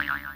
Yeah.